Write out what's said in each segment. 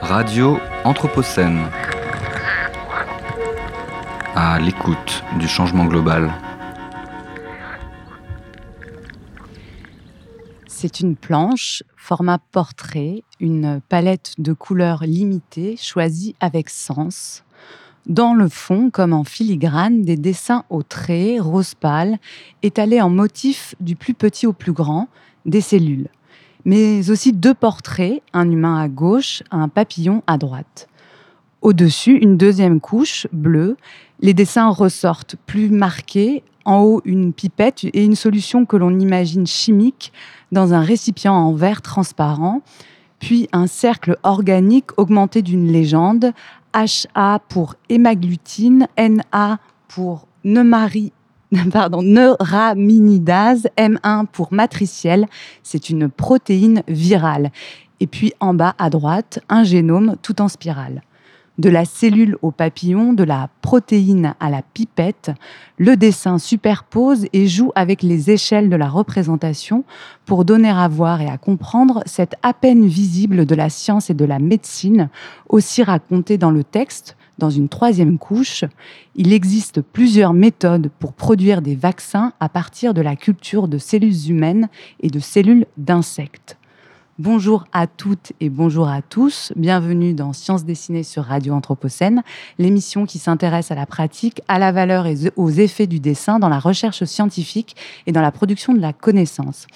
Radio Anthropocène. À l'écoute du changement global. C'est une planche, format portrait, une palette de couleurs limitées, choisie avec sens. Dans le fond, comme en filigrane, des dessins au trait, rose pâle, étalés en motifs du plus petit au plus grand, des cellules. Mais aussi deux portraits, un humain à gauche, un papillon à droite. Au-dessus, une deuxième couche, bleue. Les dessins ressortent plus marqués. En haut, une pipette et une solution que l'on imagine chimique dans un récipient en verre transparent. Puis un cercle organique augmenté d'une légende HA pour hémagglutine, NA pour neumari, pardon, neuraminidase, M1 pour matricielle. C'est une protéine virale. Et puis en bas à droite, un génome tout en spirale de la cellule au papillon, de la protéine à la pipette, le dessin superpose et joue avec les échelles de la représentation pour donner à voir et à comprendre cette à peine visible de la science et de la médecine, aussi racontée dans le texte, dans une troisième couche. Il existe plusieurs méthodes pour produire des vaccins à partir de la culture de cellules humaines et de cellules d'insectes. Bonjour à toutes et bonjour à tous. Bienvenue dans Sciences dessinées sur Radio Anthropocène, l'émission qui s'intéresse à la pratique, à la valeur et aux effets du dessin dans la recherche scientifique et dans la production de la connaissance.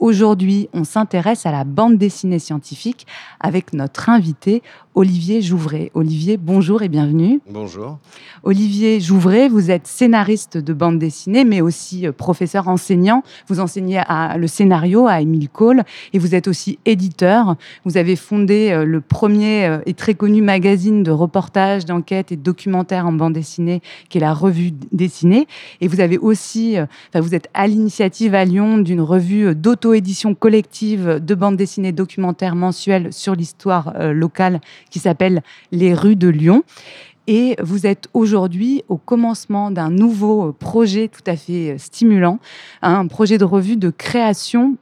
Aujourd'hui, on s'intéresse à la bande dessinée scientifique avec notre invité Olivier Jouvray. Olivier, bonjour et bienvenue. Bonjour. Olivier Jouvray, vous êtes scénariste de bande dessinée, mais aussi euh, professeur enseignant. Vous enseignez le scénario à Émile Cole et vous êtes aussi éditeur. Vous avez fondé euh, le premier euh, et très connu magazine de reportage, d'enquête et de documentaire en bande dessinée, qui est la Revue dessinée. Et vous avez aussi, enfin, vous êtes à l'initiative à Lyon d'une revue d'auto-édition collective de bande dessinée documentaire mensuelle sur l'histoire locale qui s'appelle Les rues de Lyon. Et vous êtes aujourd'hui au commencement d'un nouveau projet tout à fait stimulant, un projet de revue de création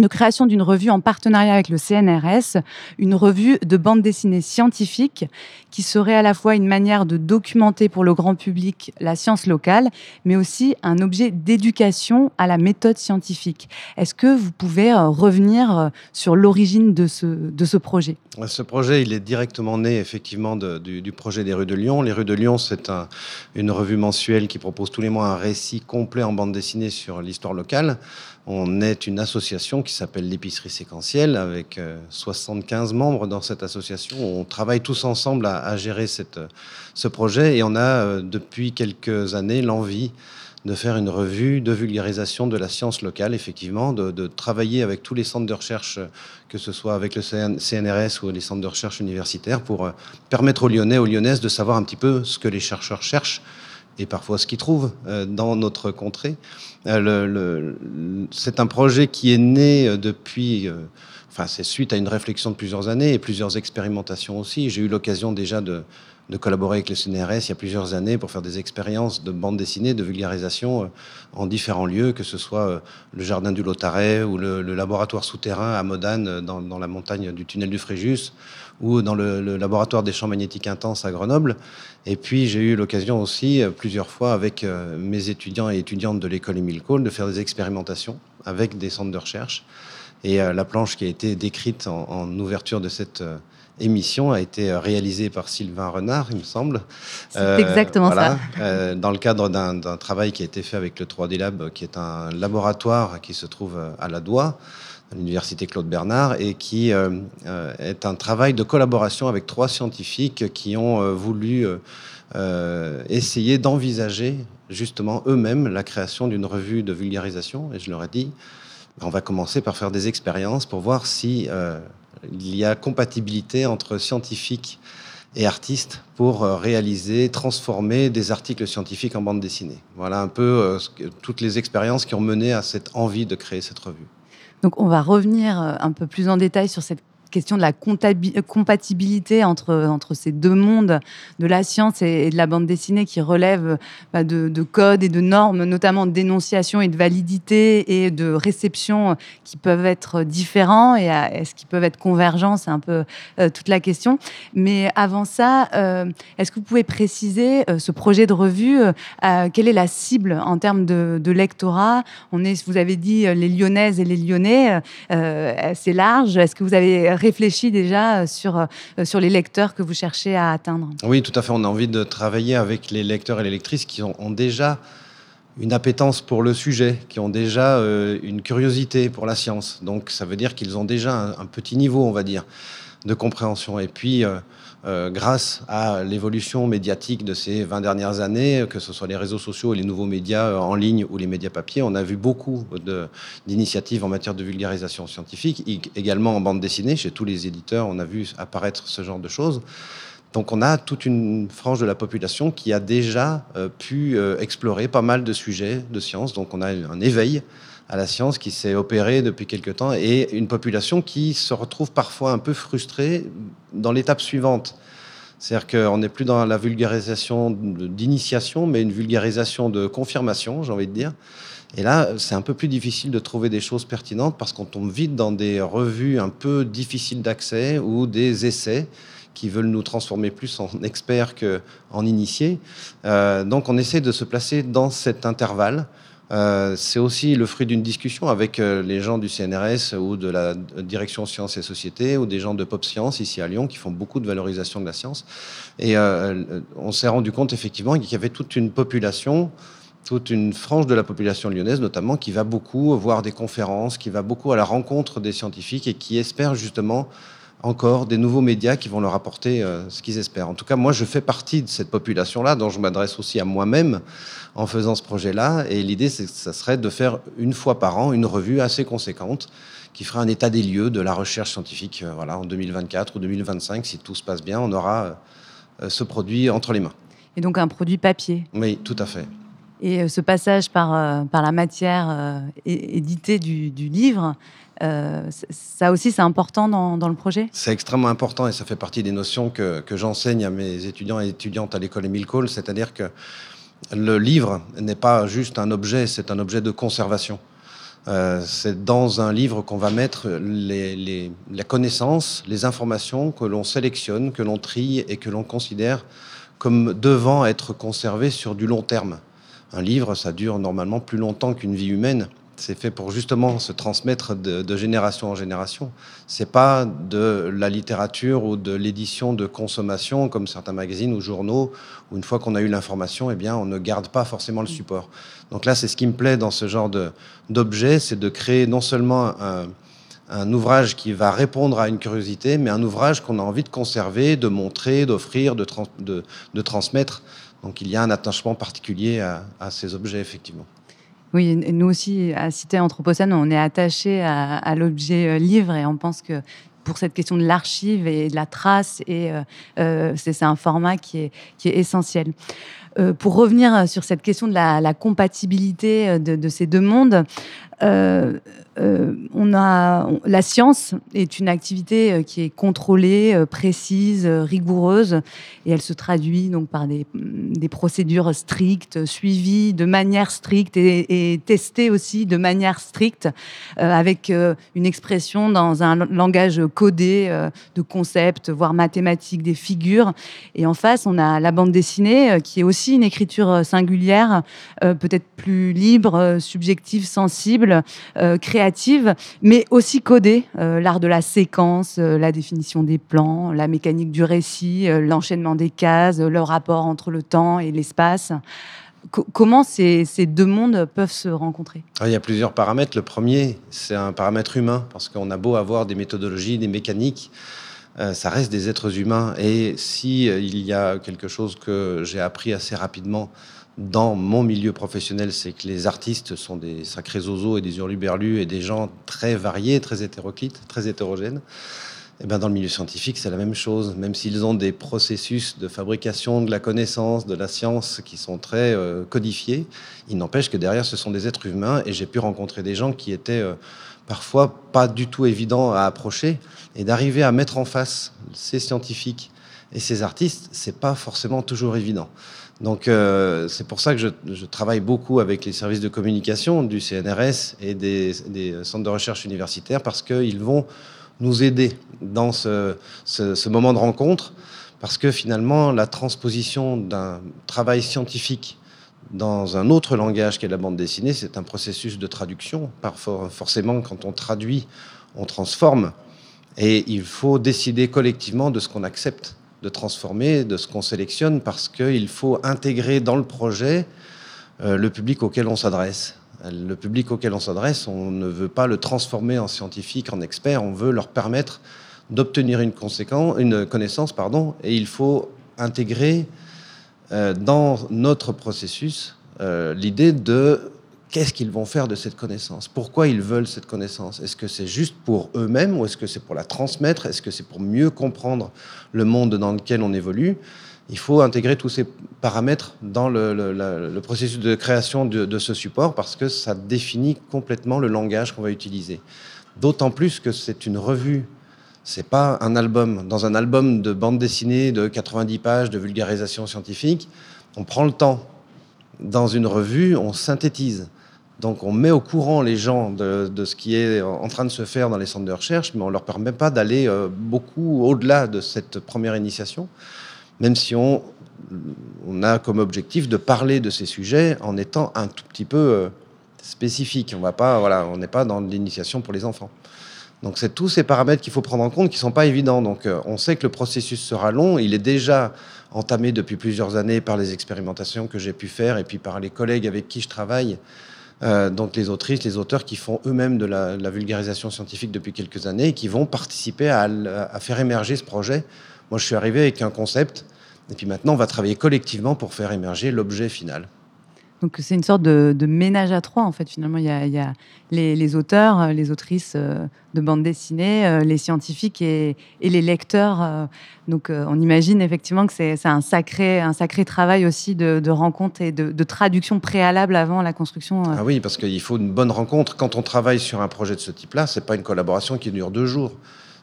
de création d'une revue en partenariat avec le CNRS, une revue de bande dessinée scientifique qui serait à la fois une manière de documenter pour le grand public la science locale, mais aussi un objet d'éducation à la méthode scientifique. Est-ce que vous pouvez euh, revenir euh, sur l'origine de ce, de ce projet? Ce projet, il est directement né effectivement du, projet des rues de Lyon. Les rues de Lyon, c'est un, une revue mensuelle qui propose tous les mois un récit complet en bande dessinée sur l'histoire locale. On est une association s'appelle l'épicerie séquentielle avec 75 euh, membres dans cette association. On travaille tous ensemble à, gérer cette, ce projet et on a euh, depuis quelques années l'envie de faire une revue de vulgarisation de la science locale, effectivement, de, travailler avec tous les centres de recherche, que ce soit avec le CNRS ou les centres de recherche universitaires, pour euh, permettre aux Lyonnais, aux Lyonnaises de savoir un petit peu ce que les chercheurs cherchent et parfois ce qu'ils trouvent dans notre contrée. Euh, c'est un projet qui est né euh, depuis, euh, c'est suite à une réflexion de plusieurs années et plusieurs expérimentations aussi. J'ai eu l'occasion déjà de, collaborer avec le CNRS il y a plusieurs années pour faire des expériences de bande dessinée, de vulgarisation en différents lieux, que ce soit le jardin du Lotaret ou le, laboratoire souterrain à Modane dans, dans, la montagne du tunnel du Fréjus ou dans le, laboratoire des champs magnétiques intenses à Grenoble. Et puis j'ai eu l'occasion aussi euh, plusieurs fois avec euh, mes étudiants et étudiantes de l'école Émile Cole de faire des expérimentations avec des centres de recherche. Et euh, la planche qui a été décrite en, ouverture de cette émission a été réalisée par Sylvain Renard, il me semble. C'est exactement ça. dans le cadre d'un travail qui a été fait avec le 3D Lab, qui est un laboratoire qui se trouve à la Doigt à l'université Claude Bernard et qui euh, euh, est un travail de collaboration avec trois scientifiques qui ont euh, voulu essayer d'envisager justement eux-mêmes la création d'une revue de vulgarisation. Et je leur ai dit, on va commencer par faire des expériences pour voir si il y a compatibilité entre scientifiques et artistes pour réaliser, transformer des articles scientifiques en bande dessinée. Voilà un peu toutes les expériences qui ont mené à cette envie de créer cette revue. Donc on va revenir euh, un peu plus en détail sur cette question de la compatibilité entre, entre ces deux mondes de la science et, de la bande dessinée qui relèvent bah, de, de, codes et de normes, notamment dénonciation et de validité et de réception qui peuvent être différents et est-ce qu'ils peuvent être convergents? C'est un peu toute la question. Mais avant ça, est-ce que vous pouvez préciser ce projet de revue Quelle est la cible en termes de, de lectorat? On est, vous avez dit, les Lyonnaises et les Lyonnais, c'est large. Est-ce que vous avez réfléchi déjà sur, sur les lecteurs que vous cherchez à atteindre Oui, tout à fait. On a envie de travailler avec les lecteurs et les lectrices qui ont, déjà une appétence pour le sujet, qui ont déjà euh, une curiosité pour la science. Donc ça veut dire qu'ils ont déjà un, petit niveau, on va dire, de compréhension. Et puis, euh, euh, grâce à l'évolution médiatique de ces 20 dernières années, que ce soit les réseaux sociaux et les nouveaux médias en ligne ou les médias papier, on a vu beaucoup d'initiatives en matière de vulgarisation scientifique, également en bande dessinée. Chez tous les éditeurs, on a vu apparaître ce genre de choses. Donc on a toute une frange de la population qui a déjà euh, pu euh, explorer pas mal de sujets de science. Donc on a un éveil à la science qui s'est opéré depuis quelque temps et une population qui se retrouve parfois un peu frustrée dans l'étape suivante. C'est-à-dire qu'on n'est plus dans la vulgarisation d'initiation, mais une vulgarisation de confirmation, j'ai envie de dire. Et là, c'est un peu plus difficile de trouver des choses pertinentes parce qu'on tombe vite dans des revues un peu difficiles d'accès ou des essais qui veulent nous transformer plus en experts qu'en initiés. Euh, donc on essaie de se placer dans cet intervalle. Euh, c'est aussi le fruit d'une discussion avec euh, les gens du CNRS ou de la direction sciences et sociétés ou des gens de Pop Science ici à Lyon qui font beaucoup de valorisation de la science. Et on s'est rendu compte effectivement qu'il y avait toute une population toute une frange de la population lyonnaise notamment qui va beaucoup voir des conférences, qui va beaucoup à la rencontre des scientifiques et qui espère justement encore des nouveaux médias qui vont leur apporter euh, ce qu'ils espèrent. En tout cas, moi, je fais partie de cette population-là, dont je m'adresse aussi à moi-même en faisant ce projet-là. Et l'idée, c'est ça serait de faire une fois par an une revue assez conséquente qui fera un état des lieux de la recherche scientifique. Euh, voilà, en 2024 ou 2025, si tout se passe bien, on aura euh, ce produit entre les mains. Et donc un produit papier. Oui, tout à fait. Et ce passage par, par la matière éditée du, du livre, euh, ça aussi, c'est important dans, le projet? C'est extrêmement important et ça fait partie des notions que, j'enseigne à mes étudiants et étudiantes à l'école Émile Cole, c'est-à-dire que le livre n'est pas juste un objet, c'est un objet de conservation. Euh, c'est dans un livre qu'on va mettre les, la connaissance, les informations que l'on sélectionne, que l'on trie et que l'on considère comme devant être conservées sur du long terme. Un livre, ça dure normalement plus longtemps qu'une vie humaine c'est fait pour justement se transmettre de, génération en génération. C'est pas de la littérature ou de l'édition de consommation comme certains magazines ou journaux où une fois qu'on a eu l'information, eh bien, on ne garde pas forcément le support. Donc là, c'est ce qui me plaît dans ce genre d'objet, c'est de créer non seulement un, ouvrage qui va répondre à une curiosité, mais un ouvrage qu'on a envie de conserver, de montrer, d'offrir, de, de, transmettre. Donc il y a un attachement particulier à ces objets, effectivement. Oui, nous aussi, à Cité Anthropocène, on est attaché à, l'objet euh, livre et on pense que pour cette question de l'archive et de la trace, euh, euh, c'est un format qui est essentiel. Pour revenir sur cette question de la, compatibilité de, de, ces deux mondes, euh, on a, la science est une activité euh, qui est contrôlée, euh, précise, rigoureuse, et elle se traduit donc par des, procédures strictes, suivies de manière stricte et, testées aussi de manière stricte, avec une expression dans un langage codé de concepts, voire mathématiques, des figures. Et en face, on a la bande dessinée, qui est aussi une écriture singulière, peut-être plus libre, subjective, sensible, créative mais aussi codée. Euh, l'art de la séquence, euh, la définition des plans, la mécanique du récit, euh, l'enchaînement des cases, le rapport entre le temps et l'espace. comment ces, deux mondes peuvent se rencontrer? Ah, Il y a plusieurs paramètres. Le premier, c'est un paramètre humain, parce qu'on a beau avoir des méthodologies, des mécaniques, ça reste des êtres humains. Et si il y a quelque chose que j'ai appris assez rapidement, dans mon milieu professionnel, c'est que les artistes sont des sacrés oiseaux et des hurluberlus et des gens très variés, très hétéroclites, très hétérogènes. Eh ben dans le milieu scientifique, c'est la même chose. Même s'ils ont des processus de fabrication de la connaissance, de la science qui sont très euh, codifiés, il n'empêche que derrière, ce sont des êtres humains. Et j'ai pu rencontrer des gens qui étaient euh, parfois pas du tout évident à approcher, et d'arriver à mettre en face ces scientifiques et ces artistes, c'est pas forcément toujours évident. Donc euh, c'est pour ça que je, travaille beaucoup avec les services de communication du CNRS et des, centres de recherche universitaires parce qu'ils vont nous aider dans ce, ce, moment de rencontre, parce que finalement la transposition d'un travail scientifique dans un autre langage qu'est la bande dessinée, c'est un processus de traduction. Parfois, forcément, quand on traduit, on transforme. Et il faut décider collectivement de ce qu'on accepte de transformer, de ce qu'on sélectionne, parce qu'il faut intégrer dans le projet euh, le public auquel on s'adresse. Le public auquel on s'adresse, on ne veut pas le transformer en scientifique, en expert, on veut leur permettre d'obtenir une, une connaissance, pardon, et il faut intégrer euh, dans notre processus euh, l'idée de qu'est-ce qu'ils vont faire de cette connaissance? Pourquoi ils veulent cette connaissance? Est-ce que c'est juste pour eux-mêmes ou est-ce que c'est pour la transmettre? Est-ce que c'est pour mieux comprendre le monde dans lequel on évolue? Il faut intégrer tous ces paramètres dans le, processus de création de, ce support parce que ça définit complètement le langage qu'on va utiliser. D'autant plus que c'est une revue, c'est pas un album. Dans un album de bande dessinée de 90 pages de vulgarisation scientifique, on prend le temps. Dans une revue, on synthétise. Donc on met au courant les gens de, ce qui est en train de se faire dans les centres de recherche, mais on ne leur permet pas d'aller euh, beaucoup au-delà de cette première initiation, même si on, a comme objectif de parler de ces sujets en étant un tout petit peu euh, spécifique. On va voilà, on n'est pas dans l'initiation pour les enfants. Donc c'est tous ces paramètres qu'il faut prendre en compte qui sont pas évidents. Donc euh, on sait que le processus sera long. Il est déjà entamé depuis plusieurs années par les expérimentations que j'ai pu faire et puis par les collègues avec qui je travaille euh, donc les autrices, les auteurs qui font eux-mêmes de la, vulgarisation scientifique depuis quelques années et qui vont participer à, à, faire émerger ce projet. Moi, je suis arrivé avec un concept, et puis maintenant, on va travailler collectivement pour faire émerger l'objet final. Donc c'est une sorte de, ménage à trois, en fait, finalement. Il y a, les, auteurs, euh, les autrices euh, de bande dessinée, euh, les scientifiques et, les lecteurs. Donc on imagine effectivement que c'est un sacré, un sacré travail aussi de, rencontre et de, traduction préalable avant la construction. Ah oui, parce qu'il faut une bonne rencontre. Quand on travaille sur un projet de ce type-là, c'est pas une collaboration qui dure deux jours.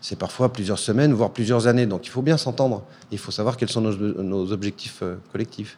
C'est parfois plusieurs semaines, voire plusieurs années. Donc il faut bien s'entendre. Il faut savoir quels sont nos objectifs collectifs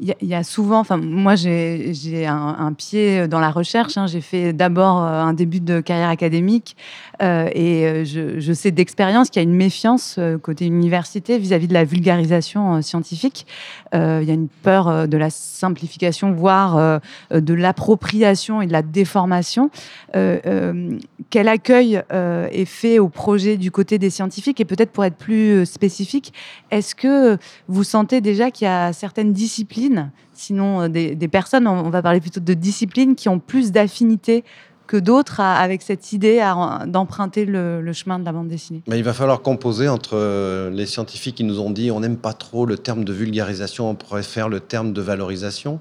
il y, a souvent, enfin moi j'ai un, pied dans la recherche. Hein. J'ai fait d'abord euh, un début de carrière académique euh, et euh, je, sais d'expérience qu'il y a une méfiance côté université vis-à-vis de la vulgarisation scientifique. il y a une peur de la simplification, voire de l'appropriation et de la déformation. quel accueil est fait au projet du côté des scientifiques? Et peut-être pour être plus spécifique, est-ce que vous sentez déjà qu'il y a certaines disciplines sinon euh, des, personnes, on va parler plutôt de disciplines qui ont plus d'affinité que d'autres avec cette idée d'emprunter le, chemin de la bande dessinée Mais Il va falloir composer entre euh, les scientifiques qui nous ont dit on n'aime pas trop le terme de vulgarisation, on préfère le terme de valorisation,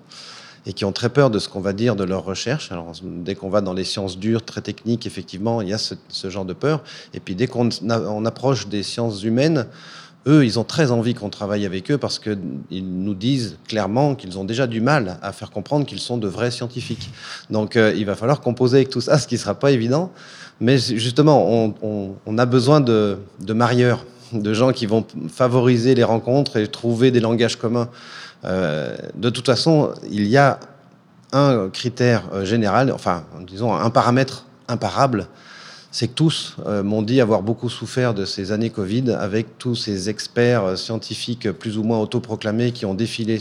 et qui ont très peur de ce qu'on va dire de leur recherche. Alors, dès qu'on va dans les sciences dures, très techniques, effectivement, il y a ce, genre de peur. Et puis, dès qu'on on approche des sciences humaines, eux, ils ont très envie qu'on travaille avec eux parce qu'ils nous disent clairement qu'ils ont déjà du mal à faire comprendre qu'ils sont de vrais scientifiques. Donc euh, il va falloir composer avec tout ça, ce qui ne sera pas évident. Mais justement, on, a besoin de, marieurs, de gens qui vont favoriser les rencontres et trouver des langages communs. Euh, de toute façon, il y a un critère euh, général, enfin, disons, un paramètre imparable c'est que tous euh, m'ont dit avoir beaucoup souffert de ces années Covid avec tous ces experts euh, scientifiques plus ou moins autoproclamés qui ont défilé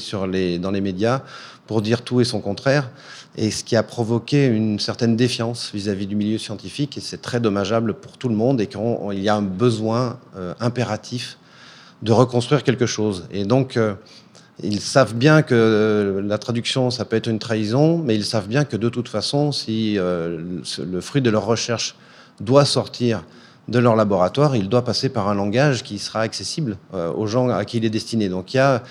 dans les médias pour dire tout et son contraire, et ce qui a provoqué une certaine défiance vis-à-vis du milieu scientifique, et c'est très dommageable pour tout le monde, et qu'il y a un besoin euh, impératif de reconstruire quelque chose. Et donc, ils savent bien que la traduction, ça peut être une trahison, mais ils savent bien que de toute façon, si le fruit de leur recherche doit sortir de leur laboratoire, il doit passer par un langage qui sera accessible euh, aux gens à qui il est destiné. Donc il y a,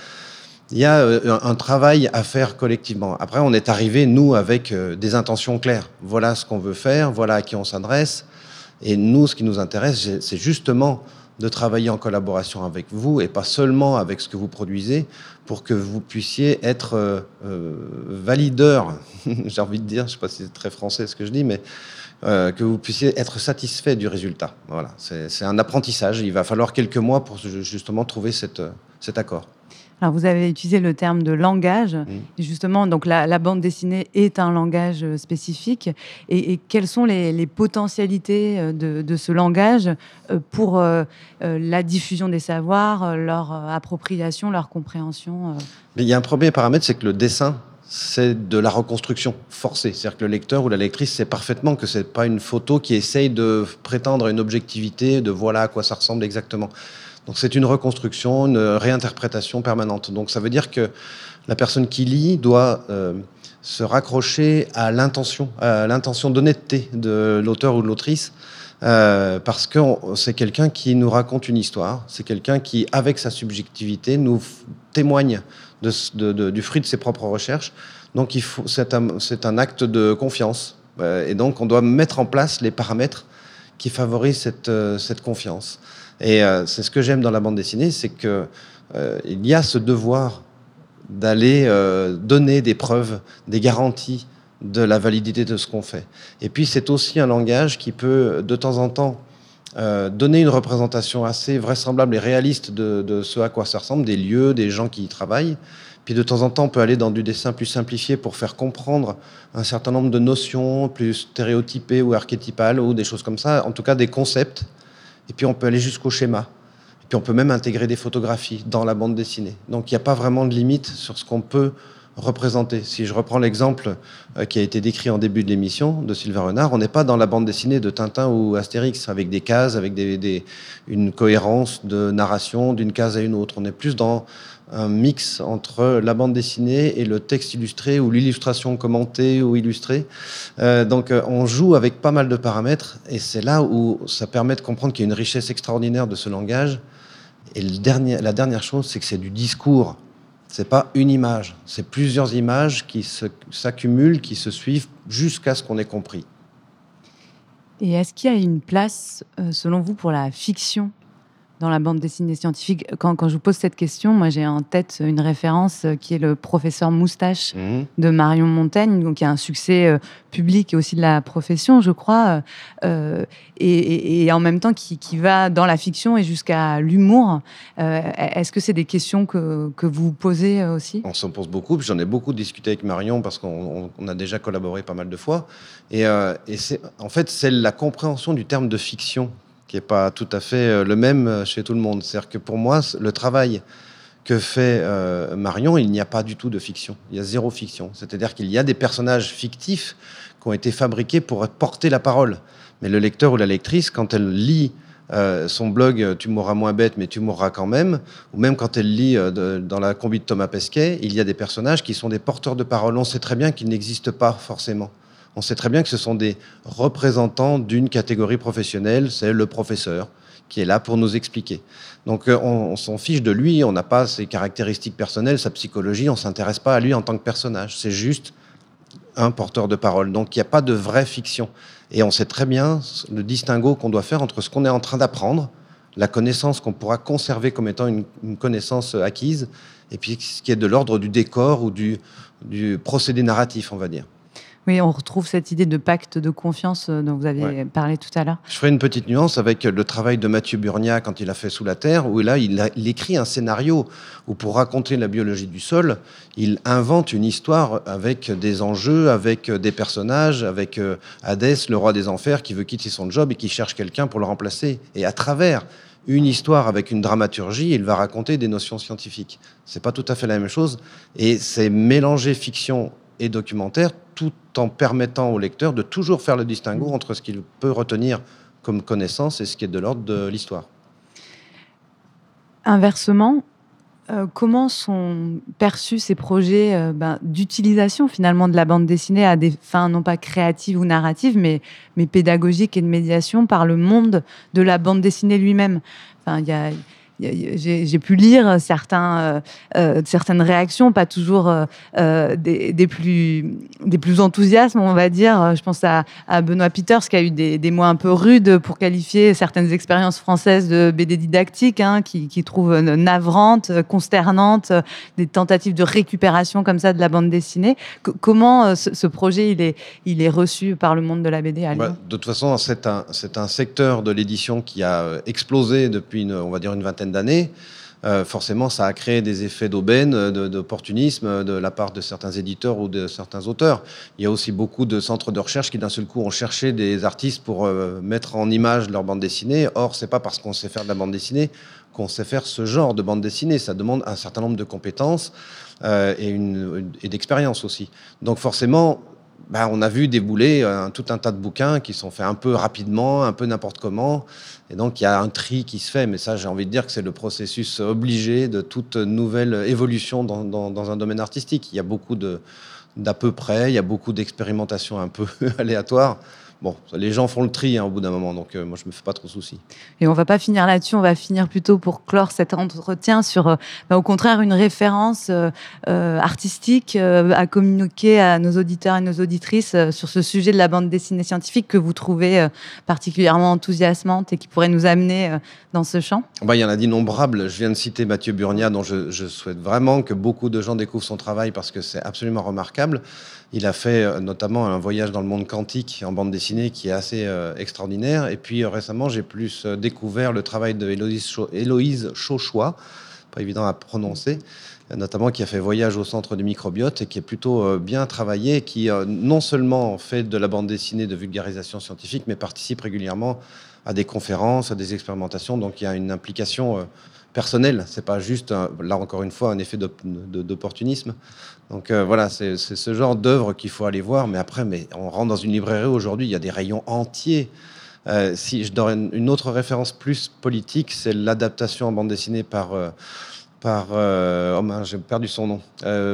y a euh, un travail à faire collectivement. Après, on est arrivé, nous, avec euh, des intentions claires. Voilà ce qu'on veut faire, voilà à qui on s'adresse. Et nous, ce qui nous intéresse, c'est justement de travailler en collaboration avec vous et pas seulement avec ce que vous produisez pour que vous puissiez être valideur, j'ai envie de dire, je ne sais pas si c'est très français ce que je dis, mais euh, que vous puissiez être satisfait du résultat. Voilà, c'est un apprentissage. Il va falloir quelques mois pour justement trouver cette, cet accord. Alors vous avez utilisé le terme de langage. Mmh. Et justement, donc la, bande dessinée est un langage euh, spécifique. Et, quelles sont les, potentialités euh, de, ce langage euh, pour la diffusion des savoirs, leur appropriation, leur compréhension Il y a un premier paramètre, c'est que le dessin, c'est de la reconstruction forcée. C'est-à-dire que le lecteur ou la lectrice sait parfaitement que c'est pas une photo qui essaye de prétendre à une objectivité, de voilà à quoi ça ressemble exactement. Donc c'est une reconstruction, une réinterprétation permanente. Donc ça veut dire que la personne qui lit doit euh, se raccrocher à l'intention, à l'intention d'honnêteté de l'auteur ou de l'autrice, euh, parce que c'est quelqu'un qui nous raconte une histoire, c'est quelqu'un qui, avec sa subjectivité, nous témoigne du fruit de ses propres recherches. Donc c'est un, acte de confiance, euh, et donc on doit mettre en place les paramètres qui favorisent cette, cette confiance. Et euh, c'est ce que j'aime dans la bande dessinée, c'est qu'il euh, y a ce devoir d'aller euh, donner des preuves, des garanties de la validité de ce qu'on fait. Et puis c'est aussi un langage qui peut de temps en temps donner une représentation assez vraisemblable et réaliste de, de, ce à quoi ça ressemble, des lieux, des gens qui y travaillent. Puis de temps en temps, on peut aller dans du dessin plus simplifié pour faire comprendre un certain nombre de notions plus stéréotypées ou archétypales ou des choses comme ça, en tout cas des concepts et puis on peut aller jusqu'au schéma. Et puis on peut même intégrer des photographies dans la bande dessinée. Donc il n'y a pas vraiment de limite sur ce qu'on peut représenter. Si je reprends l'exemple euh, qui a été décrit en début de l'émission de Sylvain Renard, on n'est pas dans la bande dessinée de Tintin ou Astérix avec des cases, avec des, une cohérence de narration d'une case à une autre. On est plus dans un mix entre la bande dessinée et le texte illustré ou l'illustration commentée ou illustrée. Euh, donc euh, on joue avec pas mal de paramètres et c'est là où ça permet de comprendre qu'il y a une richesse extraordinaire de ce langage. Et la dernière chose, c'est que c'est du discours. C'est pas une image, c'est plusieurs images qui s'accumulent, qui se suivent jusqu'à ce qu'on ait compris. Et est-ce qu'il y a une place, euh, selon vous, pour la fiction dans la bande dessinée scientifique. Quand, quand je vous pose cette question, moi j'ai en tête une référence euh, qui est le professeur Moustache mhm. de Marion Montaigne, donc qui a un succès euh, public et aussi de la profession, je crois, euh, et, et, en même temps qui, qui, va dans la fiction et jusqu'à l'humour. Est-ce que c'est des questions que, que vous posez aussi? On s'en pose beaucoup, j'en ai beaucoup discuté avec Marion parce qu'on a déjà collaboré pas mal de fois. Et, et c'est en fait, c'est la compréhension du terme de fiction qui n'est pas tout à fait euh, le même euh, chez tout le monde. C'est-à-dire que pour moi, le travail que fait euh, Marion, il n'y a pas du tout de fiction. Il y a zéro fiction. C'est-à-dire qu'il y a des personnages fictifs qui ont été fabriqués pour porter la parole. Mais le lecteur ou la lectrice, quand elle lit son blog Tu mourras moins bête, mais tu mourras quand même, ou même quand elle lit dans la combi de Thomas Pesquet, il y a des personnages qui sont des porteurs de parole. On sait très bien qu'ils n'existent pas forcément on sait très bien que ce sont des représentants d'une catégorie professionnelle, c'est le professeur qui est là pour nous expliquer. Donc euh, on, s'en fiche de lui, on n'a pas ses caractéristiques personnelles, sa psychologie, on s'intéresse pas à lui en tant que personnage. C'est juste un porteur de parole. Donc il n'y a pas de vraie fiction. Et on sait très bien le distinguo qu'on doit faire entre ce qu'on est en train d'apprendre, la connaissance qu'on pourra conserver comme étant une, connaissance acquise, et puis ce qui est de l'ordre du décor ou du procédé narratif, on va dire. Oui, on retrouve cette idée de pacte de confiance euh, dont vous avez parlé tout à l'heure. Je ferai une petite nuance avec le travail de Mathieu Burnia quand il a fait Sous la Terre, où là, il, écrit un scénario où pour raconter la biologie du sol, il invente une histoire avec des enjeux, avec des personnages, avec euh, Hadès, le roi des enfers, qui veut quitter son job et qui cherche quelqu'un pour le remplacer. Et à travers une histoire avec une dramaturgie, il va raconter des notions scientifiques. C'est pas tout à fait la même chose. Et c'est mélanger fiction et documentaire, tout en permettant au lecteur de toujours faire le distinguo entre ce qu'il peut retenir comme connaissance et ce qui est de l'ordre de l'histoire. Inversement, euh, comment sont perçus ces projets euh, ben, d'utilisation finalement de la bande dessinée à des fins non pas créatives ou narratives, mais, mais pédagogiques et de médiation par le monde de la bande dessinée lui-même? Enfin, Il y a j'ai pu lire certains, certaines réactions, pas toujours des, des, plus, des plus enthousiastes, on va dire. Je pense à, à Benoît Peters qui a eu des, des, mots un peu rudes pour qualifier certaines expériences françaises de BD didactique, hein, qui, qui trouve navrantes, consternantes, des tentatives de récupération comme ça de la bande dessinée. comment ce, projet il est, il est reçu par le monde de la BD Lyon? De toute façon, c'est un, un secteur de l'édition qui a explosé depuis, une, on va dire, une vingtaine d'années. Euh, forcément, ça a créé des effets d'aubaine, d'opportunisme de la part de certains éditeurs ou de certains auteurs. Il y a aussi beaucoup de centres de recherche qui, d'un seul coup, ont cherché des artistes pour euh, mettre en image leur bande dessinée. Or, c'est pas parce qu'on sait faire de la bande dessinée qu'on sait faire ce genre de bande dessinée. Ça demande un certain nombre de compétences euh, et, et d'expérience aussi. Donc, forcément, bah, on a vu débouler tout un tas de bouquins qui sont faits un peu rapidement, un peu n'importe comment. Et donc, il y a un tri qui se fait. Mais ça, j'ai envie de dire que c'est le processus obligé de toute nouvelle évolution dans, dans un domaine artistique. Il y a beaucoup d'à peu près, il y a beaucoup d'expérimentations un peu aléatoires bon, les gens font le tri hein, au bout d'un moment, donc euh, moi je me fais pas trop de soucis. Et on va pas finir là-dessus, on va finir plutôt pour clore cet entretien sur, euh, bah, au contraire, une référence euh, artistique à communiquer à nos auditeurs et nos auditrices sur ce sujet de la bande dessinée scientifique que vous trouvez particulièrement enthousiasmante et qui pourrait nous amener dans ce champ. Bah, il y en a d'innombrables. Je viens de citer Mathieu Burnia, dont je, je souhaite vraiment que beaucoup de gens découvrent son travail parce que c'est absolument remarquable. Il a fait euh, notamment un voyage dans le monde quantique en bande dessinée qui est assez euh, extraordinaire. Et puis euh, récemment, j'ai plus découvert le travail de Héloïse, Chauchois, pas évident à prononcer, notamment qui a fait Voyage au centre du microbiote et qui est plutôt bien travaillé, qui non seulement fait de la bande dessinée de vulgarisation scientifique, mais participe régulièrement à des conférences, à des expérimentations. Donc il y a une implication personnel. C'est pas juste, là encore une fois, un effet d'opportunisme. Donc euh, voilà, c'est ce genre d'œuvre qu'il faut aller voir. Mais après, mais on rentre dans une librairie aujourd'hui, il y a des rayons entiers. Euh, si je donne une autre référence plus politique, c'est l'adaptation en bande dessinée par, euh, par oh j'ai perdu son nom,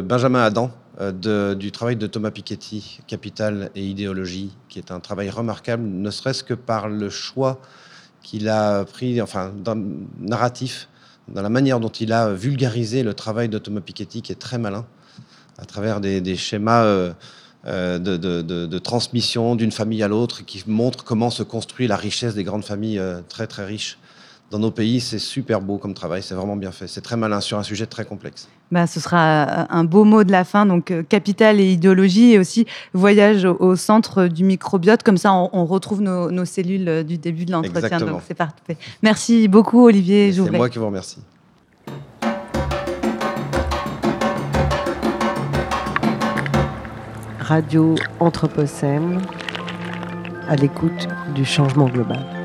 Benjamin Adam, du travail de Thomas Piketty, Capital et idéologie, qui est un travail remarquable, ne serait-ce que par le choix qu'il a pris, enfin, narratif, dans la manière dont il a vulgarisé le travail de Thomas Piketty, qui est très malin, à travers des, schémas euh, euh, de, transmission d'une famille à l'autre, qui montrent comment se construit la richesse des grandes familles euh, très très riches dans nos pays. C'est super beau comme travail, c'est vraiment bien fait. C'est très malin sur un sujet très complexe. Bah, ce sera un beau mot de la fin. Donc, capital et idéologie et aussi voyage au, centre du microbiote. Comme ça, on, retrouve nos, cellules du début de l'entretien. Donc, c'est parfait. Merci beaucoup, Olivier C'est moi qui vous remercie. Radio Anthropocène à l'écoute du changement global.